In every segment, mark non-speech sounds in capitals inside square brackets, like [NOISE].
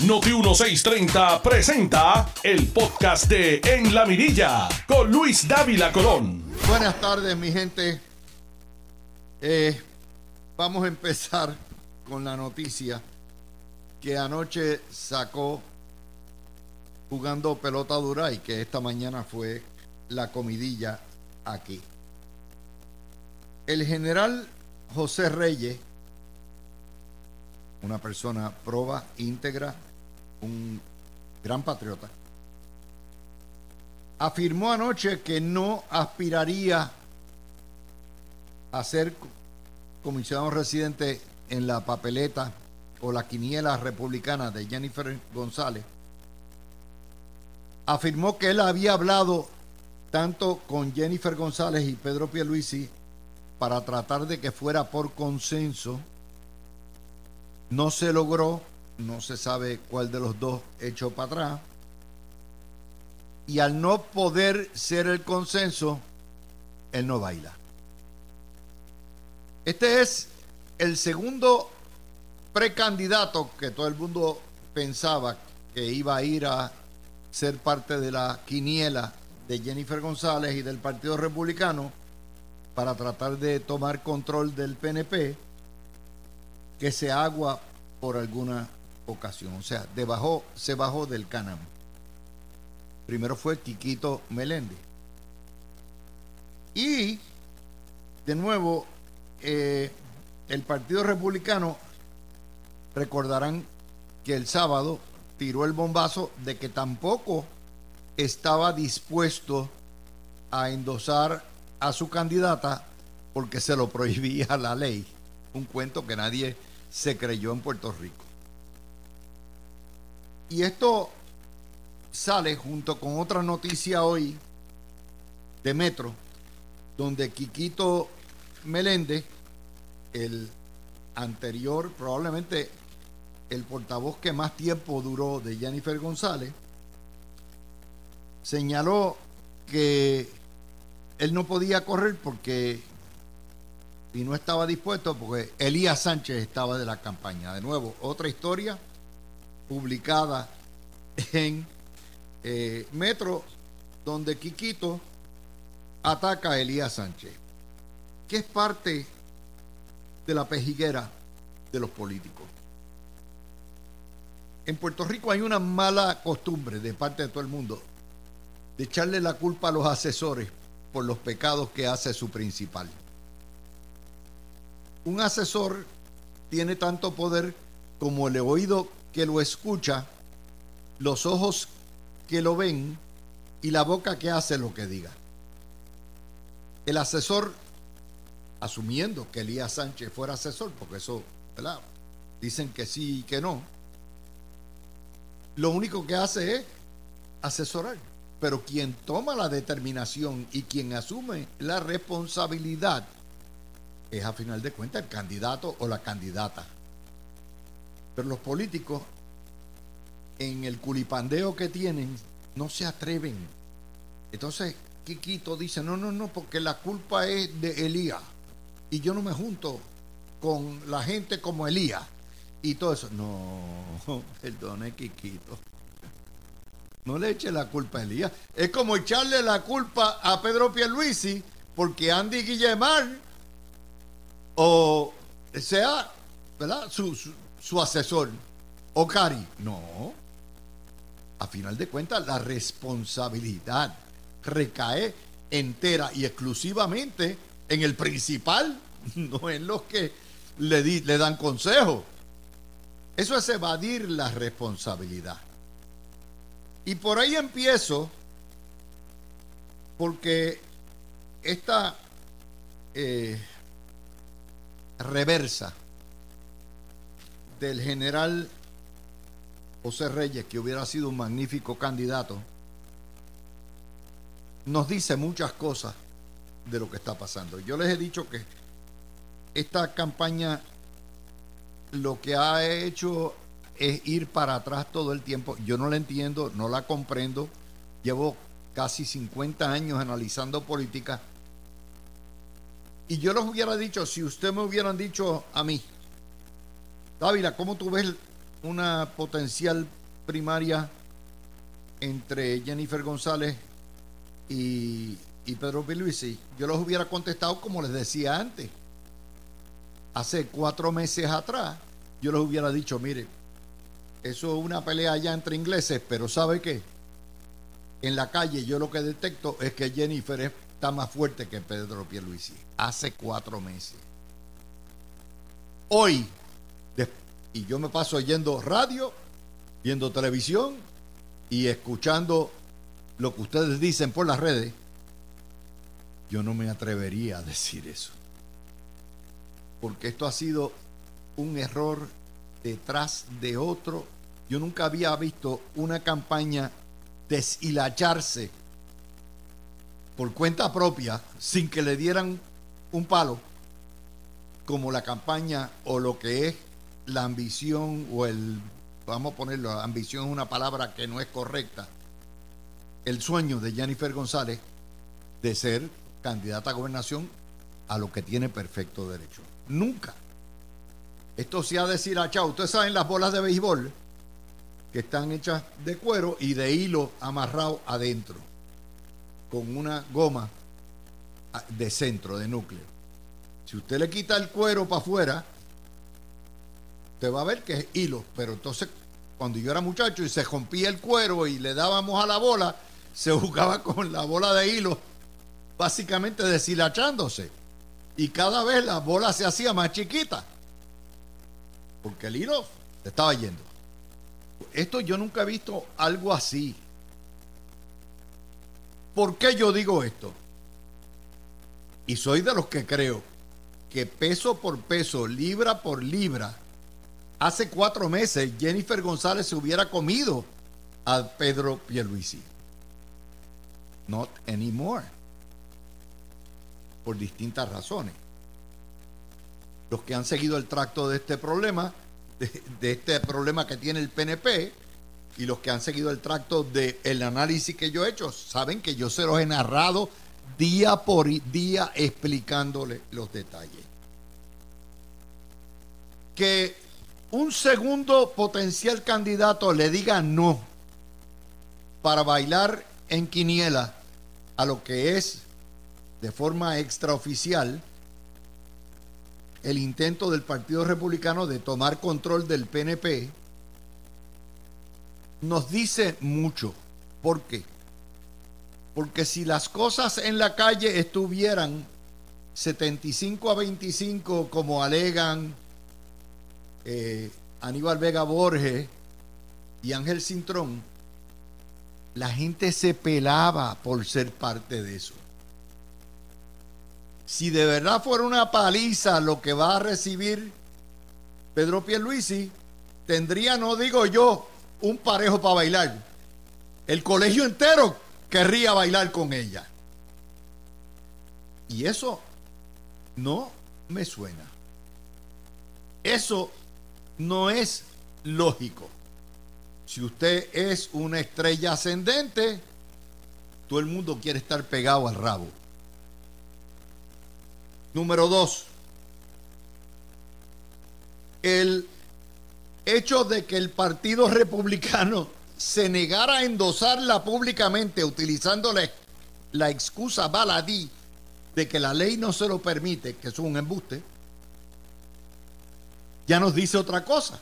Noti 1630 presenta el podcast de En la Mirilla con Luis Dávila Colón. Buenas tardes, mi gente. Eh, vamos a empezar con la noticia que anoche sacó jugando pelota dura y que esta mañana fue la comidilla aquí. El general José Reyes, una persona proba, íntegra, un gran patriota, afirmó anoche que no aspiraría a ser comisionado residente en la papeleta o la quiniela republicana de Jennifer González. Afirmó que él había hablado tanto con Jennifer González y Pedro Pierluisi para tratar de que fuera por consenso. No se logró, no se sabe cuál de los dos echó para atrás. Y al no poder ser el consenso, él no baila. Este es el segundo precandidato que todo el mundo pensaba que iba a ir a ser parte de la quiniela de Jennifer González y del Partido Republicano para tratar de tomar control del PNP que se agua por alguna ocasión. O sea, debajo, se bajó del canam. Primero fue Quiquito Meléndez. Y, de nuevo, eh, el Partido Republicano, recordarán que el sábado tiró el bombazo de que tampoco estaba dispuesto a endosar a su candidata porque se lo prohibía la ley. Un cuento que nadie se creyó en Puerto Rico. Y esto sale junto con otra noticia hoy de Metro, donde Quiquito Meléndez, el anterior, probablemente el portavoz que más tiempo duró de Jennifer González, señaló que él no podía correr porque y no estaba dispuesto porque Elías Sánchez estaba de la campaña. De nuevo, otra historia publicada en eh, Metro, donde Quiquito ataca a Elías Sánchez, que es parte de la pejiguera de los políticos. En Puerto Rico hay una mala costumbre de parte de todo el mundo de echarle la culpa a los asesores por los pecados que hace su principal. Un asesor tiene tanto poder como el oído que lo escucha, los ojos que lo ven y la boca que hace lo que diga. El asesor, asumiendo que Elías Sánchez fuera asesor, porque eso, ¿verdad? Dicen que sí y que no, lo único que hace es asesorar. Pero quien toma la determinación y quien asume la responsabilidad es a final de cuentas el candidato o la candidata. Pero los políticos, en el culipandeo que tienen, no se atreven. Entonces, Quiquito dice, no, no, no, porque la culpa es de Elías. Y yo no me junto con la gente como Elías. Y todo eso. No, [LAUGHS] perdone, Quiquito. No le eche la culpa a Elías. Es como echarle la culpa a Pedro Pierluisi porque Andy Guillemar o sea, ¿verdad? Su, su, asesor o Cari. No. A final de cuentas, la responsabilidad recae entera y exclusivamente en el principal, [LAUGHS] no en los que le, le dan consejo. Eso es evadir la responsabilidad. Y por ahí empiezo, porque esta eh, reversa del general José Reyes, que hubiera sido un magnífico candidato, nos dice muchas cosas de lo que está pasando. Yo les he dicho que esta campaña lo que ha hecho es ir para atrás todo el tiempo. Yo no la entiendo, no la comprendo. Llevo casi 50 años analizando política. Y yo les hubiera dicho, si usted me hubieran dicho a mí, Dávila, ¿cómo tú ves una potencial primaria entre Jennifer González y, Pedro Pierluisi, yo los hubiera contestado como les decía antes. Hace cuatro meses atrás, yo les hubiera dicho, mire, eso es una pelea allá entre ingleses, pero ¿sabe qué? En la calle yo lo que detecto es que Jennifer está más fuerte que Pedro Pierluisi. Hace cuatro meses. Hoy, y yo me paso oyendo radio, viendo televisión y escuchando lo que ustedes dicen por las redes, yo no me atrevería a decir eso. Porque esto ha sido un error detrás de otro. Yo nunca había visto una campaña deshilacharse por cuenta propia sin que le dieran un palo como la campaña o lo que es la ambición o el, vamos a ponerlo, ambición es una palabra que no es correcta, el sueño de Jennifer González de ser candidata a gobernación a lo que tiene perfecto derecho. Nunca. Esto se ha deshilachado. Ustedes saben las bolas de béisbol que están hechas de cuero y de hilo amarrado adentro, con una goma de centro, de núcleo. Si usted le quita el cuero para afuera, usted va a ver que es hilo. Pero entonces, cuando yo era muchacho y se rompía el cuero y le dábamos a la bola, se jugaba con la bola de hilo, básicamente deshilachándose. Y cada vez la bola se hacía más chiquita. Porque el hilo estaba yendo. Esto yo nunca he visto algo así. ¿Por qué yo digo esto? Y soy de los que creo que peso por peso, libra por libra, hace cuatro meses Jennifer González se hubiera comido a Pedro Pierluisi. Not anymore. Por distintas razones. Los que han seguido el tracto de este problema, de, este problema que tiene el PNP, y los que han seguido el tracto del análisis que yo he hecho, saben que yo se los he narrado día por día explicándole los detalles. Que un segundo potencial candidato le diga no para bailar en quiniela a lo que es de forma extraoficial el intento del Partido Republicano de tomar control del PNP, nos dice mucho. ¿Por qué? Porque si las cosas en la calle estuvieran 75 a 25 como alegan eh, Aníbal Vega Borges y Ángel Cintrón, la gente se pelaba por ser parte de eso. Si de verdad fuera una paliza lo que va a recibir Pedro Pierluisi, tendría, no digo yo, un parejo para bailar. El colegio entero querría bailar con ella. Y eso no me suena. Eso no es lógico. Si usted es una estrella ascendente, todo el mundo quiere estar pegado al rabo. Número dos, el hecho de que el Partido Republicano se negara a endosarla públicamente utilizando la, excusa baladí de que la ley no se lo permite, que es un embuste, ya nos dice otra cosa.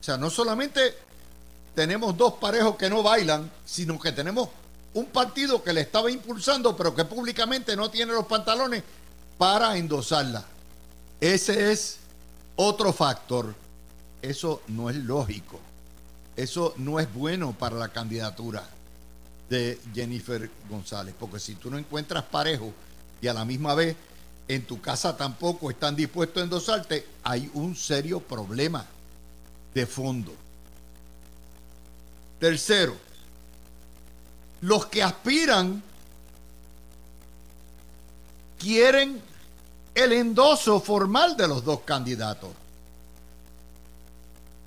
O sea, no solamente tenemos dos parejos que no bailan, sino que tenemos un partido que le estaba impulsando, pero que públicamente no tiene los pantalones para endosarla. Ese es otro factor. Eso no es lógico. Eso no es bueno para la candidatura de Jennifer González, porque si tú no encuentras parejo y a la misma vez en tu casa tampoco están dispuestos a endosarte, hay un serio problema de fondo. Tercero, los que aspiran quieren el endoso formal de los dos candidatos.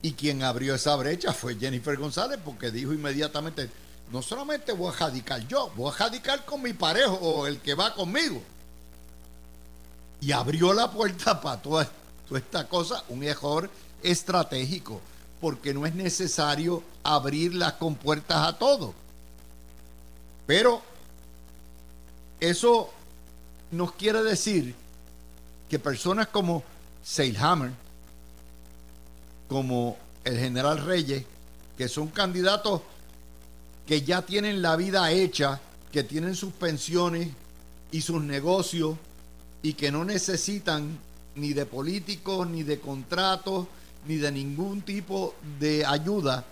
Y quien abrió esa brecha fue Jennifer González porque dijo inmediatamente, no solamente voy a jadicar yo, voy a jadicar con mi parejo o el que va conmigo. Y abrió la puerta para toda, esta cosa, un error estratégico. porque no es necesario abrir las compuertas a todo. Pero eso nos quiere decir que personas como Seilhammer, como el general Reyes, que son candidatos que ya tienen la vida hecha, que tienen sus pensiones y sus negocios y que no necesitan ni de políticos, ni de contratos, ni de ningún tipo de ayuda,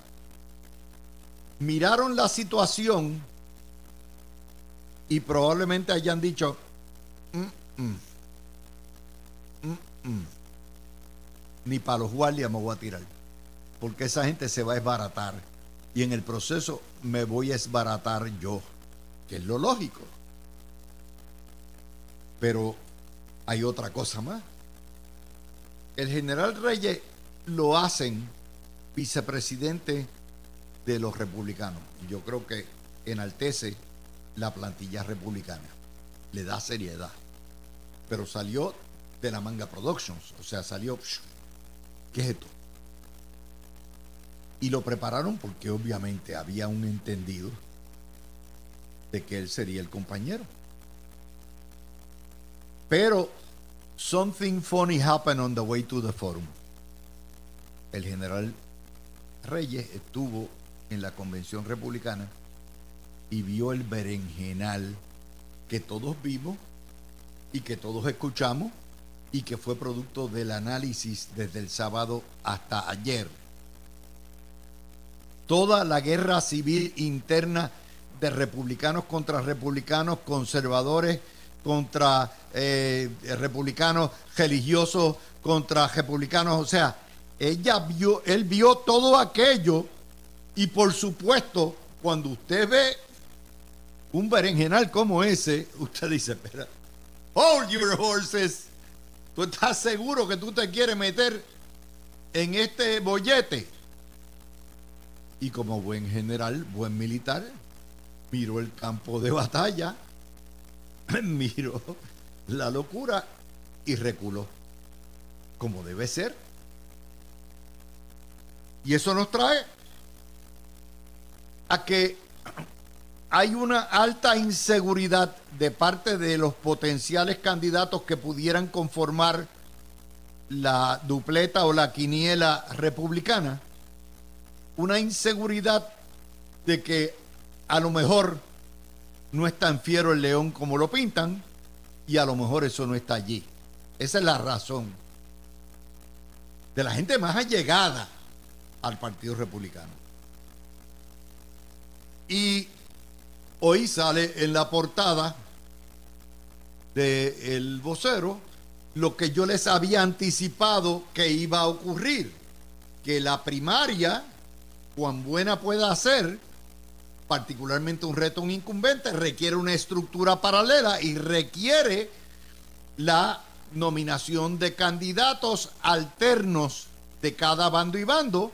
miraron la situación y probablemente hayan dicho, mm, mm, mm, ni para los guardias me voy a tirar, porque esa gente se va a esbaratar y en el proceso me voy a esbaratar yo, que es lo lógico. Pero hay otra cosa más. El general Reyes lo hacen vicepresidente de los republicanos. Yo creo que enaltece la plantilla republicana, le da seriedad. Pero salió de la Manga Productions, o sea, salió, ¿qué es esto? Y lo prepararon porque obviamente había un entendido de que él sería el compañero. Pero something funny happened on the way to the forum. El general Reyes estuvo en la convención republicana y vio el berenjenal que todos vimos y que todos escuchamos y que fue producto del análisis desde el sábado hasta ayer. Toda la guerra civil interna de republicanos contra republicanos, conservadores contra eh, republicanos religiosos, contra republicanos, o sea, ella vio, él vio todo aquello y por supuesto, cuando usted ve un berenjenal como ese, usted dice, espera, hold your horses. ¿Tú estás seguro que tú te quieres meter en este bollete? Y como buen general, buen militar, miró el campo de batalla, [LAUGHS] miró la locura y reculó, como debe ser. Y eso nos trae a que hay una alta inseguridad de parte de los potenciales candidatos que pudieran conformar la dupleta o la quiniela republicana. Una inseguridad de que a lo mejor no es tan fiero el león como lo pintan y a lo mejor eso no está allí. Esa es la razón de la gente más allegada al Partido Republicano. Y hoy sale en la portada del el vocero lo que yo les había anticipado que iba a ocurrir, que la primaria, cuán buena pueda ser, particularmente un reto un incumbente, requiere una estructura paralela y requiere la nominación de candidatos alternos de cada bando y bando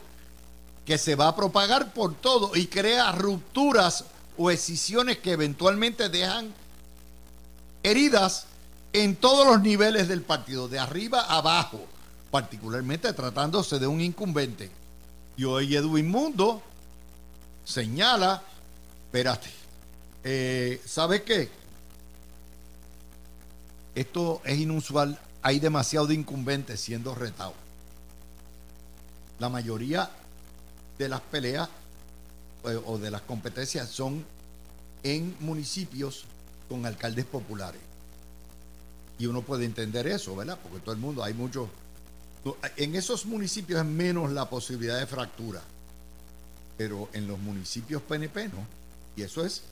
que se va a propagar por todo y crea rupturas o escisiones que eventualmente dejan heridas en todos los niveles del partido, de arriba a abajo, particularmente tratándose de un incumbente. Y hoy Edwin Mundo señala, espérate, eh, ¿sabes qué? Esto es inusual, hay demasiado de incumbentes siendo retados. La mayoría de las peleas o de las competencias son en municipios con alcaldes populares. Y uno puede entender eso, ¿verdad? Porque todo el mundo, hay muchos... En esos municipios es menos la posibilidad de fractura. Pero en los municipios PNP no. Y eso es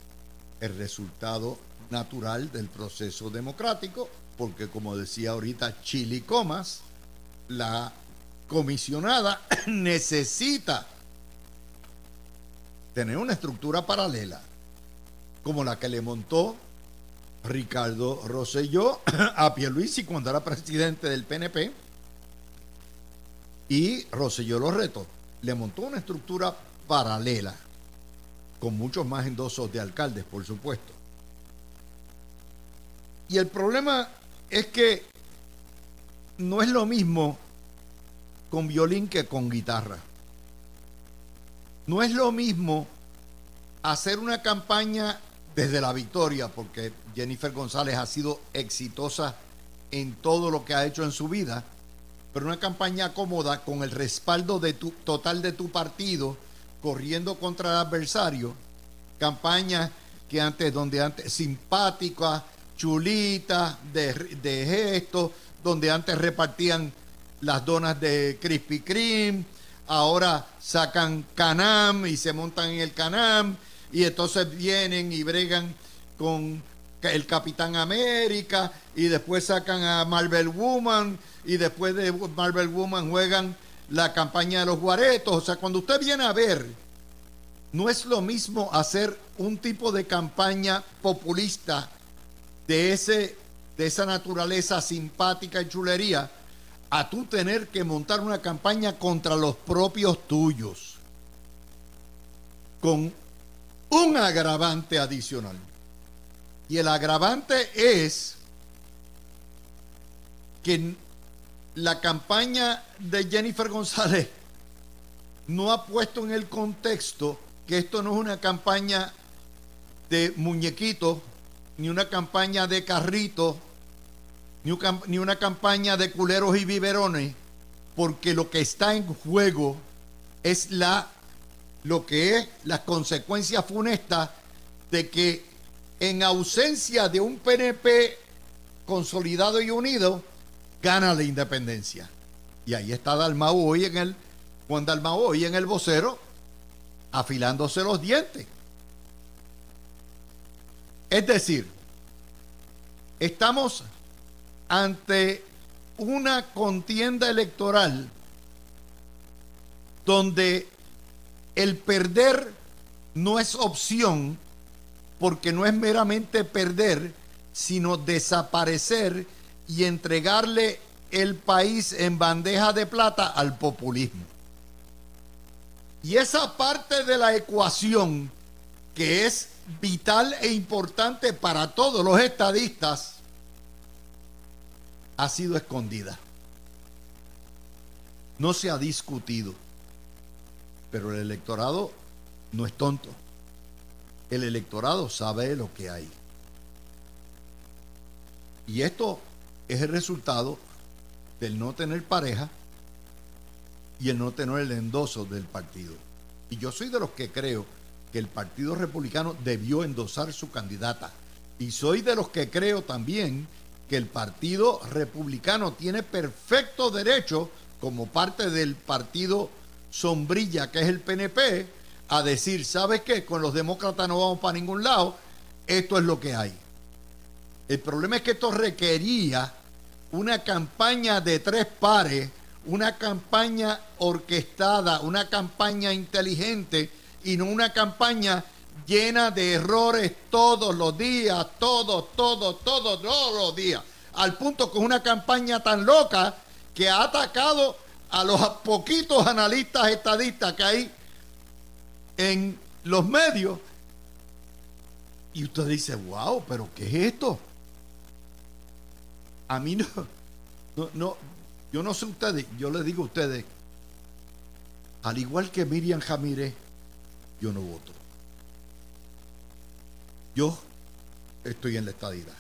el resultado natural del proceso democrático, porque como decía ahorita Chili Comas, la comisionada [CLEARS THROAT] necesita tener una estructura paralela, como la que le montó Ricardo Rosselló [CLEARS THROAT] a Pierluisi cuando era presidente del PNP. Y Rosselló lo retó. Le montó una estructura paralela, con muchos más endosos de alcaldes, por supuesto. Y el problema es que no es lo mismo con violín que con guitarra. No es lo mismo hacer una campaña desde la victoria, porque Jennifer González ha sido exitosa en todo lo que ha hecho en su vida, pero una campaña cómoda con el respaldo de tu, total de tu partido, corriendo contra el adversario, campaña que antes, donde antes, simpática, chulita, de, de gestos, donde antes repartían las donas de Krispy Kreme, ahora sacan Canam y se montan en el Canam y entonces vienen y bregan con el Capitán América y después sacan a Marvel Woman y después de Marvel Woman juegan la campaña de los guaretos. O sea, cuando usted viene a ver, no es lo mismo hacer un tipo de campaña populista de, ese, de esa naturaleza simpática y chulería a tú tener que montar una campaña contra los propios tuyos. Con un agravante adicional. Y el agravante es que la campaña de Jennifer González no ha puesto en el contexto que esto no es una campaña de muñequitos, ni una campaña de carritos, ni una campaña de culeros y biberones, porque lo que está en juego es la lo que es las consecuencias funestas de que en ausencia de un PNP consolidado y unido, gana la independencia. Y ahí está Dalmau hoy en el, Juan Dalmau hoy en el vocero, afilándose los dientes. Es decir, estamos ante una contienda electoral donde el perder no es opción porque no es meramente perder, sino desaparecer y entregarle el país en bandeja de plata al populismo. Y esa parte de la ecuación que es vital e importante para todos los estadistas ha sido escondida. No se ha discutido. Pero el electorado no es tonto. El electorado sabe lo que hay. Y esto es el resultado del no tener pareja y el no tener el endoso del partido. Y yo soy de los que creo que el Partido Republicano debió endosar su candidata. Y soy de los que creo también que el Partido Republicano tiene perfecto derecho, como parte del Partido sombrilla que es el PNP a decir, ¿sabes qué? Con los demócratas no vamos para ningún lado, esto es lo que hay. El problema es que esto requería una campaña de tres pares, una campaña orquestada, una campaña inteligente y no una campaña llena de errores todos los días, todos, todos, todos, todos los días. Al punto que una campaña tan loca que ha atacado a los poquitos analistas estadistas que hay en los medios. Y usted dice, wow, pero ¿qué es esto? A mí no, no, no, yo no sé ustedes, yo les digo a ustedes, al igual que Miriam Jamírez, yo no voto. Yo estoy en la estadidad.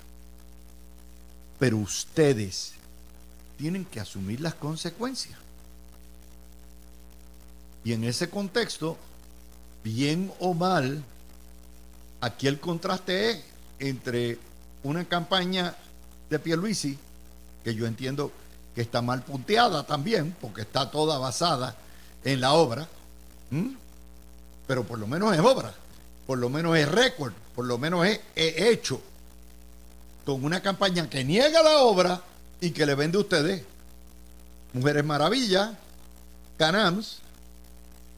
Pero ustedes tienen que asumir las consecuencias. Y en ese contexto, bien o mal, aquí el contraste es entre una campaña de Pierluisi, que yo entiendo que está mal punteada también, porque está toda basada en la obra, pero por lo menos es obra, por lo menos es récord, por lo menos es, hecho, con una campaña que niega la obra y que le vende a ustedes Mujeres Maravilla, Canams,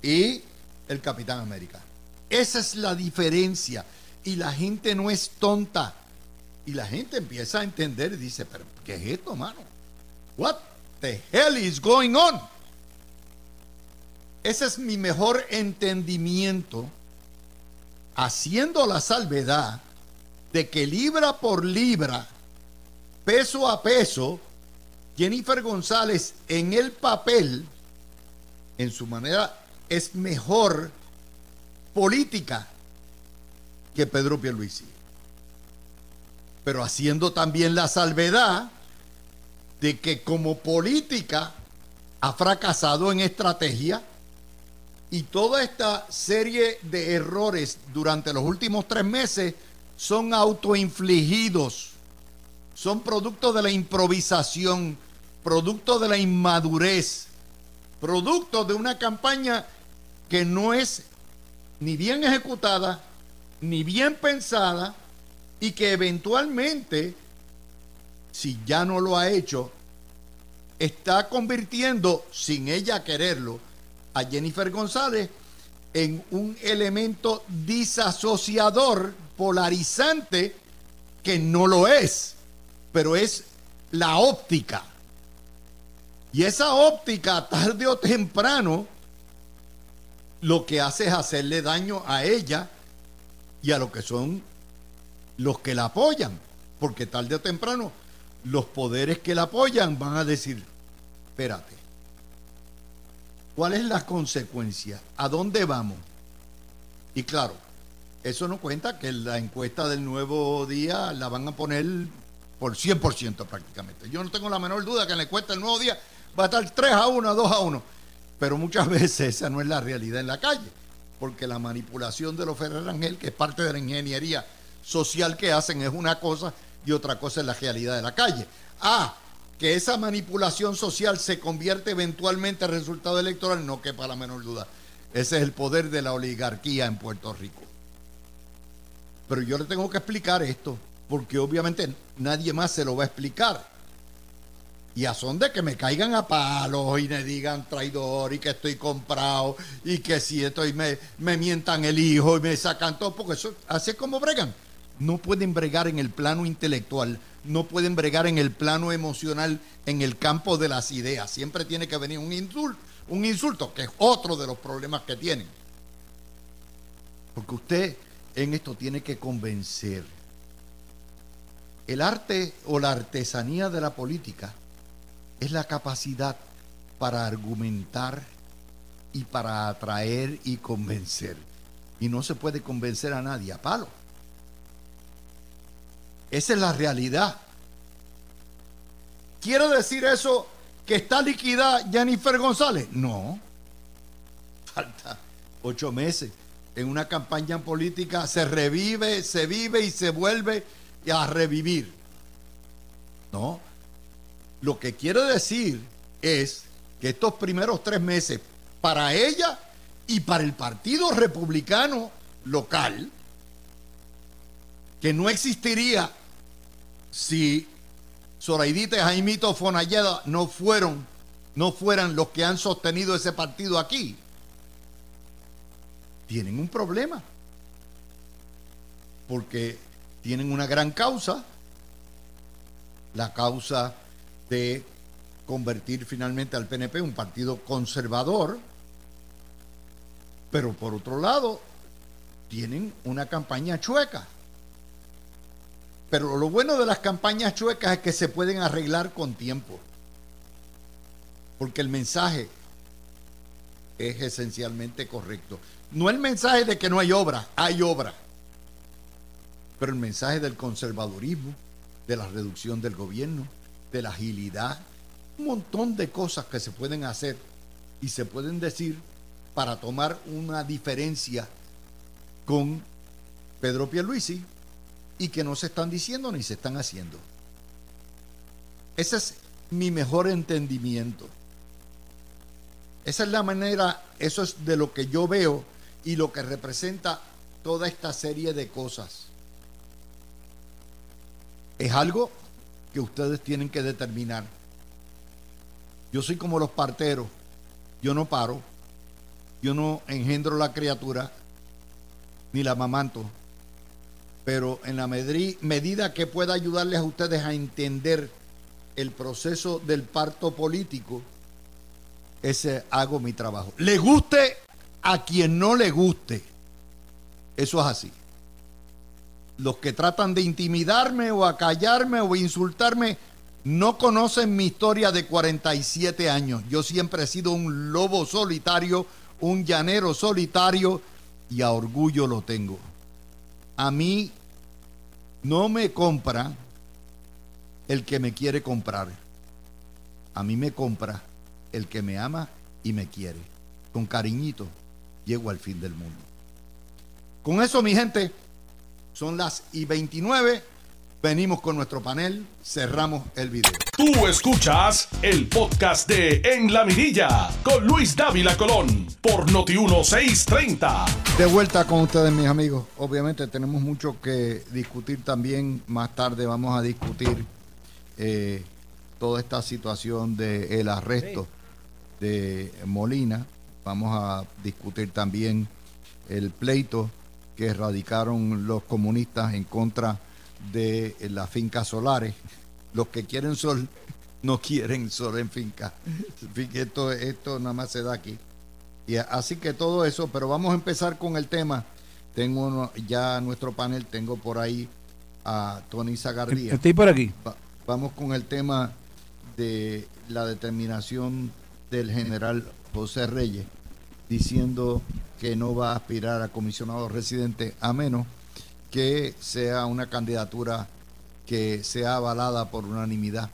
y el Capitán América. Esa es la diferencia. Y la gente no es tonta. Y la gente empieza a entender y dice, pero ¿qué es esto, mano? What the hell is going on? Ese es mi mejor entendimiento, haciendo la salvedad de que libra por libra, peso a peso, Jennifer González en el papel, en su manera es mejor política que Pedro Pierluisi. Pero haciendo también la salvedad de que como política ha fracasado en estrategia y toda esta serie de errores durante los últimos tres meses son autoinfligidos, son producto de la improvisación, producto de la inmadurez, producto de una campaña que no es ni bien ejecutada, ni bien pensada, y que eventualmente, si ya no lo ha hecho, está convirtiendo, sin ella quererlo, a Jennifer González en un elemento disasociador, polarizante, que no lo es, pero es la óptica. Y esa óptica, tarde o temprano, lo que hace es hacerle daño a ella y a lo que son los que la apoyan, porque tarde o temprano los poderes que la apoyan van a decir, espérate, ¿cuál es la consecuencia? ¿A dónde vamos? Y claro, eso no cuenta que la encuesta del nuevo día la van a poner por 100% prácticamente. Yo no tengo la menor duda que en la encuesta del nuevo día va a estar 3 a 1, 2 a 1. Pero muchas [LAUGHS] veces esa no es la realidad en la calle, porque la manipulación de los Ferrer Ángel, que es parte de la ingeniería social que hacen, es una cosa y otra cosa es la realidad de la calle. Ah, que esa manipulación social se convierte eventualmente en resultado electoral, no quepa la menor duda. Ese es el poder de la oligarquía en Puerto Rico. Pero yo le tengo que explicar esto, porque obviamente nadie más se lo va a explicar. Y a son de que me caigan a palos y me digan traidor y que estoy comprado y que si estoy me, me mientan el hijo y me sacan todo, porque eso es como bregan no pueden bregar en el plano intelectual, no pueden bregar en el plano emocional, en el campo de las ideas. Siempre tiene que venir un insulto, un insulto, que es otro de los problemas que tienen. Porque usted en esto tiene que convencer. El arte o la artesanía de la política es la capacidad para argumentar y para atraer y convencer. Y no se puede convencer a nadie a palo. Esa es la realidad. ¿Quiere decir eso que está liquidada Jennifer González? No. Falta ocho meses. En una campaña política se revive, se vive y se vuelve a revivir. No. Lo que quiere decir es que estos primeros tres meses para ella y para el Partido Republicano local, que no existiría si Zoraidita y Jaimito Fonalleda no fueron, no fueran los que han sostenido ese partido aquí, tienen un problema. Porque tienen una gran causa, la causa de convertir finalmente al PNP un partido conservador, pero por otro lado, tienen una campaña chueca. Pero lo bueno de las campañas chuecas es que se pueden arreglar con tiempo. Porque el mensaje es esencialmente correcto. No el mensaje de que no hay obra, hay obra. Pero el mensaje del conservadurismo, de la reducción del gobierno, de la agilidad, un montón de cosas que se pueden hacer y se pueden decir para tomar una diferencia con Pedro Pierluisi y que no se están diciendo ni se están haciendo. Ese es mi mejor entendimiento. Esa es la manera, eso es de lo que yo veo y lo que representa toda esta serie de cosas. Es algo que ustedes tienen que determinar. Yo soy como los parteros, yo no paro, yo no engendro la criatura, ni la mamanto, pero en la medida que pueda ayudarles a ustedes a entender el proceso del parto político, ese hago mi trabajo. Le guste a quien no le guste. Eso es así. Los que tratan de intimidarme o acallarme o insultarme no conocen mi historia de 47 años. Yo siempre he sido un lobo solitario, un llanero solitario y a orgullo lo tengo. A mí no me compra el que me quiere comprar. A mí me compra el que me ama y me quiere. Con cariñito llego al fin del mundo. Con eso, mi gente, son las y 29. Venimos con nuestro panel, cerramos el video. Tú escuchas el podcast de En la Mirilla con Luis Dávila Colón por Noti 1630. De vuelta con ustedes, mis amigos. Obviamente tenemos mucho que discutir también. Más tarde vamos a discutir eh, toda esta situación del arresto de Molina. Vamos a discutir también el pleito que erradicaron los comunistas en contra de las fincas solares. Los que quieren sol no quieren sol en finca. Esto, esto nada más se da aquí. Y así que todo eso, pero vamos a empezar con el tema. Tengo ya nuestro panel, tengo por ahí a Tony Zagardía. Estoy por aquí. vamos con el tema de la determinación del general José Reyes, diciendo que no va a aspirar a comisionado residente a menos que sea una candidatura que sea avalada por unanimidad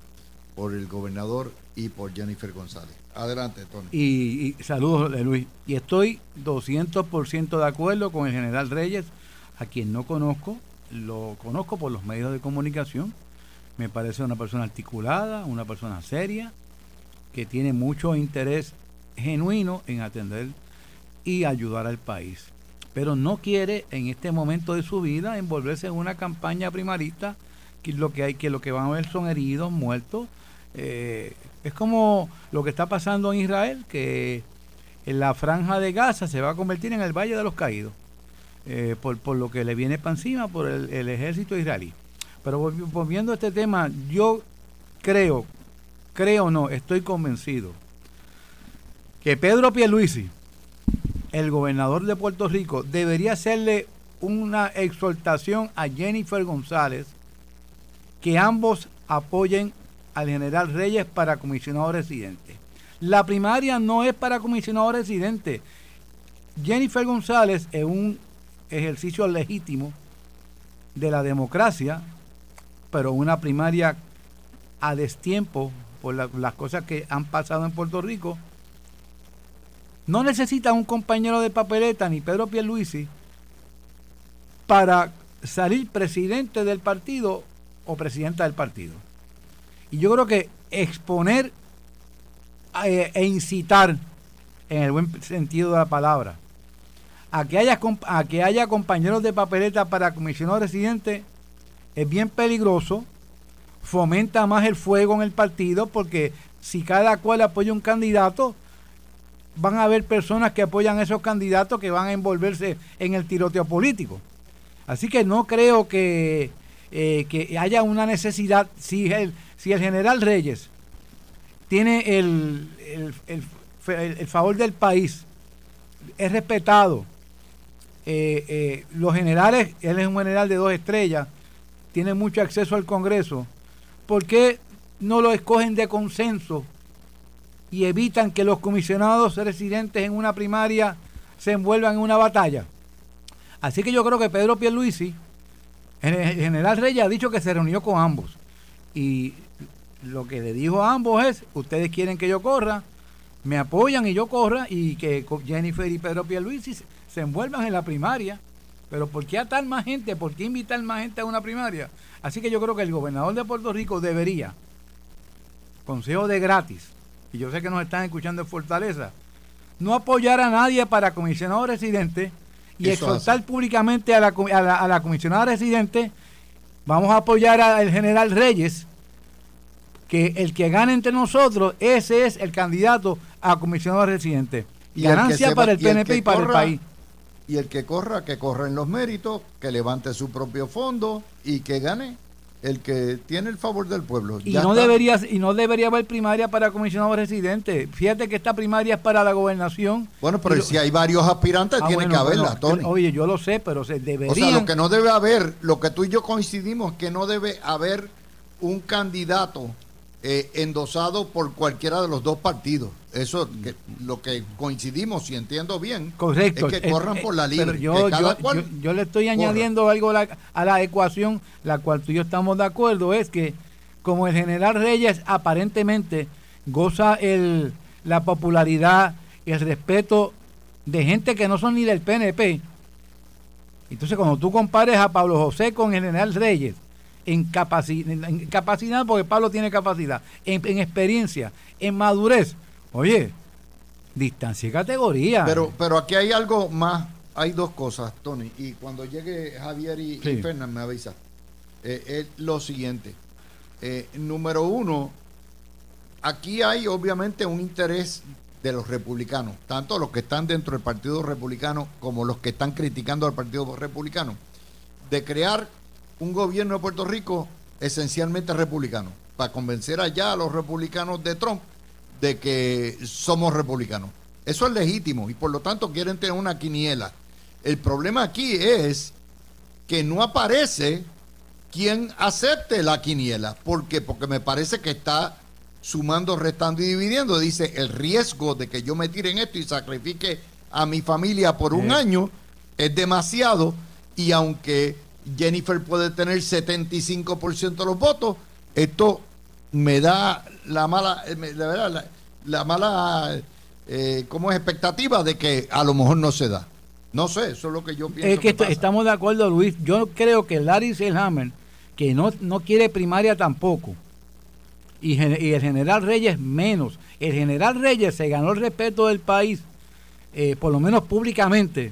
por el gobernador y por Jennifer González. Adelante, Tony. Y, saludos, Luis. Y estoy 200% de acuerdo con el general Reyes, a quien no conozco, lo conozco por los medios de comunicación. Me parece una persona articulada, una persona seria, que tiene mucho interés genuino en atender y ayudar al país. Pero no quiere en este momento de su vida envolverse en una campaña primarista que lo que hay que lo que van a ver son heridos, muertos. Eh, es como lo que está pasando en Israel, que en la franja de Gaza se va a convertir en el Valle de los Caídos, eh, por, por, lo que le viene para encima por el, el ejército israelí. Pero volviendo a este tema, yo creo, creo no, estoy convencido que Pedro Pierluisi, el gobernador de Puerto Rico, debería hacerle una exhortación a Jennifer González que ambos apoyen al general Reyes para comisionado residente. La primaria no es para comisionado residente. Jennifer González es un ejercicio legítimo de la democracia, pero una primaria a destiempo por las cosas que han pasado en Puerto Rico no necesita un compañero de papeleta ni Pedro Pierluisi para salir presidente del partido o presidenta del partido. Y yo creo que exponer eh, e incitar, en el buen sentido de la palabra, a que haya, a que haya compañeros de papeleta para comisionado residente es bien peligroso, fomenta más el fuego en el partido porque si cada cual apoya un candidato, van a haber personas que apoyan a esos candidatos que van a envolverse en el tiroteo político. Así que no creo que, eh, que haya una necesidad, si el, si el general Reyes tiene el, el, favor del país, es respetado, eh, eh, los generales, él es un general de dos estrellas, tiene mucho acceso al Congreso, ¿por qué no lo escogen de consenso y evitan que los comisionados residentes en una primaria se envuelvan en una batalla. Así que yo creo que Pedro Pierluisi, el general Reyes ha dicho que se reunió con ambos. Y lo que le dijo a ambos es, ustedes quieren que yo corra, me apoyan y yo corra y que Jennifer y Pedro Pierluisi se, envuelvan en la primaria. Pero ¿por qué atar más gente? ¿Por qué invitar más gente a una primaria? Así que yo creo que el gobernador de Puerto Rico debería, consejo de gratis, y yo sé que nos están escuchando en Fortaleza, no apoyar a nadie para comisionado residente y exhortar públicamente a la, a, la, comisionada residente, vamos a apoyar al general Reyes, que el que gane entre nosotros, ese es el candidato a comisionado residente. Y Ganancia para el PNP y, para el país. Y el que corra, que corra en los méritos, que levante su propio fondo y que gane el que tiene el favor del pueblo. Y no, debería, y no debería haber primaria para comisionado residente. Fíjate que esta primaria es para la gobernación. Bueno, pero si hay varios aspirantes, ah, tiene que haberla, Tony. Oye, yo lo sé, pero se debería. O sea, lo que no debe haber, lo que tú y yo coincidimos, que no debe haber un candidato eh, endosado por cualquiera de los dos partidos. Eso que, lo que coincidimos, si entiendo bien, Correcto. es que Eh, corran eh, por la libre. pero yo, que cada yo- cual yo- yo le estoy corra. añadiendo algo a la, a la ecuación, la cual tú y yo estamos de acuerdo, es que como el general Reyes aparentemente goza el, la popularidad y el respeto de gente que no son ni del PNP, entonces cuando tú compares a Pablo José con el general Reyes, en, capaci- en- capacidad, porque Pablo tiene capacidad, en, en experiencia, en madurez, oye, distancia y categoría. Pero, pero aquí hay algo más, hay dos cosas, Tony, y cuando llegue Javier y, y Sí. Fernan me avisa. Eh, es lo siguiente. Eh, número uno, aquí hay obviamente un interés de los republicanos, tanto los que están dentro del Partido Republicano como los que están criticando al Partido Republicano, de crear un gobierno de Puerto Rico esencialmente republicano, para convencer allá a los republicanos de Trump de que somos republicanos. Eso es legítimo y por lo tanto quieren tener una quiniela. El problema aquí es que no aparece quien acepte la quiniela. ¿Por qué? Porque me parece que está sumando, restando y dividiendo. Dice, el riesgo de que yo me tire en esto y sacrifique a mi familia por un Sí. año es demasiado y aunque Jennifer puede tener 75% de los votos, esto me da la mala, eh, me- la, verdad, la, la mala, eh, como es expectativa de que a lo mejor no se da. No sé, eso es lo que yo pienso. Es que pasa. estamos de acuerdo, Luis. Yo creo que Larry Selhammer, que no, no quiere primaria tampoco, y el general Reyes menos. El general Reyes se ganó el respeto del país, eh, por lo menos públicamente,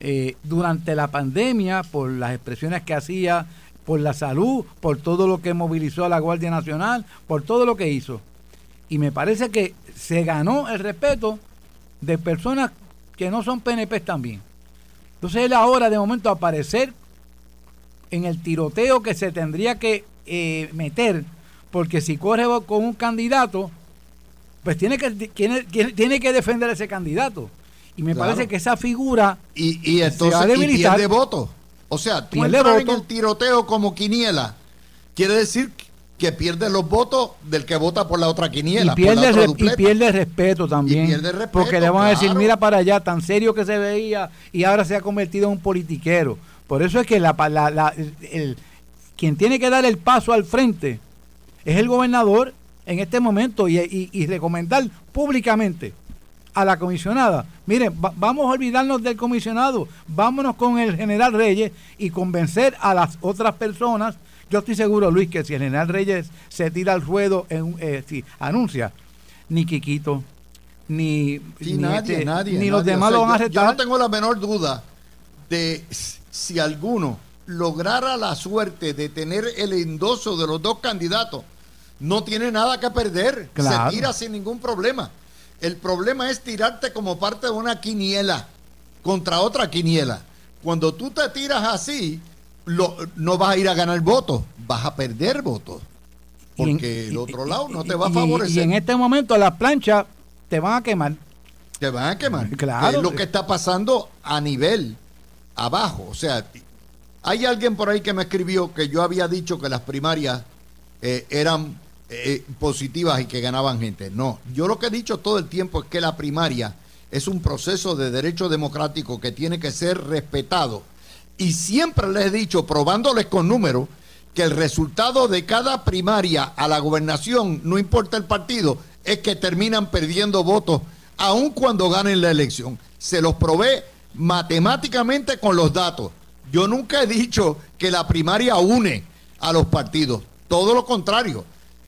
eh, durante la pandemia, por las expresiones que hacía, por la salud, por todo lo que movilizó a la Guardia Nacional, por todo lo que hizo. Y me parece que se ganó el respeto de personas que no son PNP también. Entonces es la hora de momento aparecer en el tiroteo que se tendría que eh, meter, porque si corre con un candidato, pues tiene que, tiene, tiene- tiene que defender a ese candidato. Y me Claro. parece que esa figura Y, y Se va a entonces y debilitar. pierde votos. O sea, tú Pierde entrar en el tiroteo como quiniela, quiere decir que pierde los votos del que vota por la otra quiniela. y pierde, por la y pierde respeto también. Y pierde respeto, porque le van a decir, claro. mira para allá, tan serio que se veía y ahora se ha convertido en un politiquero. Por eso es que la, la- la- el- el- quien tiene que dar el paso al frente es el gobernador en este momento y, y- y recomendar públicamente a la comisionada, miren, va- vamos a olvidarnos del comisionado, vámonos con el general Reyes y convencer a las otras personas. Yo estoy seguro, Luis, que si el general Reyes se tira al ruedo, en, un- eh, si anuncia, ni Quiquito, ni, Sí, ni nadie, este, nadie. ni los nadie. demás O sea, lo van a yo- arrestar. Yo no tengo la menor duda de si alguno lograra la suerte de tener el endoso de los dos candidatos, no tiene nada que perder. Claro. Se tira sin ningún problema. El problema es tirarte como parte de una quiniela contra otra quiniela. Cuando tú te tiras así, lo- no vas a ir a ganar votos, vas a perder votos. En- Porque el otro lado no te va a favorecer. Y en este momento las planchas te van a quemar. Te van a quemar. [LAUGHS] Claro. Es lo que está pasando a nivel abajo. O sea, hay alguien por ahí que me escribió que yo había dicho que las primarias eh, eran eh, positivas y que ganaban gente. No, yo lo que he dicho todo el tiempo es que la primaria es un proceso de derecho democrático que tiene que ser respetado. Y siempre les he dicho, probándoles con números, que el resultado de cada primaria a la gobernación, no importa el partido, es que terminan perdiendo votos, aun cuando ganen la elección. Se los probé matemáticamente con los datos. Yo nunca he dicho que la primaria une a los partidos, todo lo contrario.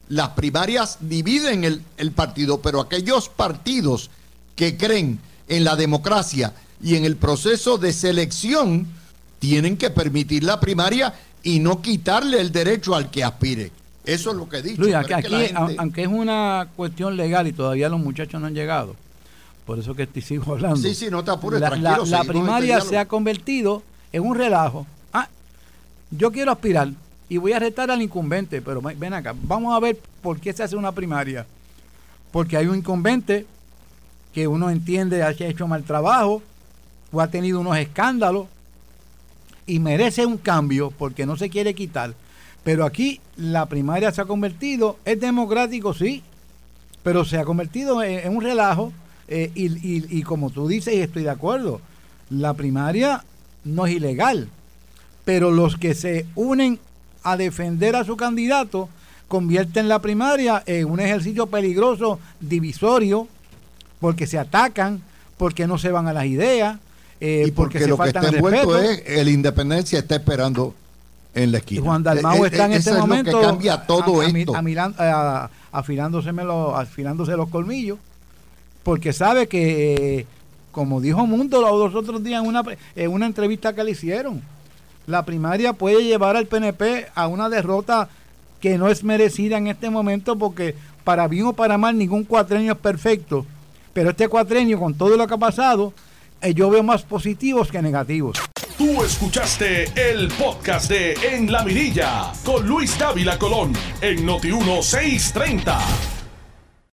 Las primarias dividen el, el partido, pero aquellos partidos que creen en la democracia y en el proceso de selección tienen que permitir la primaria y no quitarle el derecho al que aspire. Eso es lo que he dicho. Luis, aquí, es que la aquí, gente- a- aunque es una cuestión legal y todavía los muchachos no han llegado, por eso que te [LAUGHS] sigo hablando. Sí, sí, no te apures, la, tranquilo, la- la seguimos primaria este se ha convertido en un relajo. Ah, yo quiero aspirar y voy a retar al incumbente, pero ven acá, vamos a ver por qué se hace una primaria. Porque hay un incumbente que uno entiende ha hecho mal trabajo o ha tenido unos escándalos y merece un cambio porque no se quiere quitar. Pero aquí la primaria se ha convertido, es democrático, sí, pero se ha convertido en, un relajo. Eh, y, y como tú dices, y estoy de acuerdo, la primaria no es ilegal, pero los que se unen a defender a su candidato convierten la primaria en un ejercicio peligroso, divisorio, porque se atacan, porque no se van a las ideas, eh, y porque, lo que está envuelto es el independencia está esperando en la esquina. Juan Dalmau eh, está en eh, este momento. Es lo que cambia todo a, esto. afilándose los colmillos, porque sabe que, como dijo Mundo los otros días en una, en una entrevista que le hicieron, la primaria puede llevar al PNP a una derrota que no es merecida en este momento porque para bien o para mal ningún cuatrenio es perfecto. Pero este cuatrenio con todo lo que ha pasado, eh, yo veo más positivos que negativos. Tú escuchaste el podcast de En la Mirilla con Luis Dávila Colón en Noti 1630.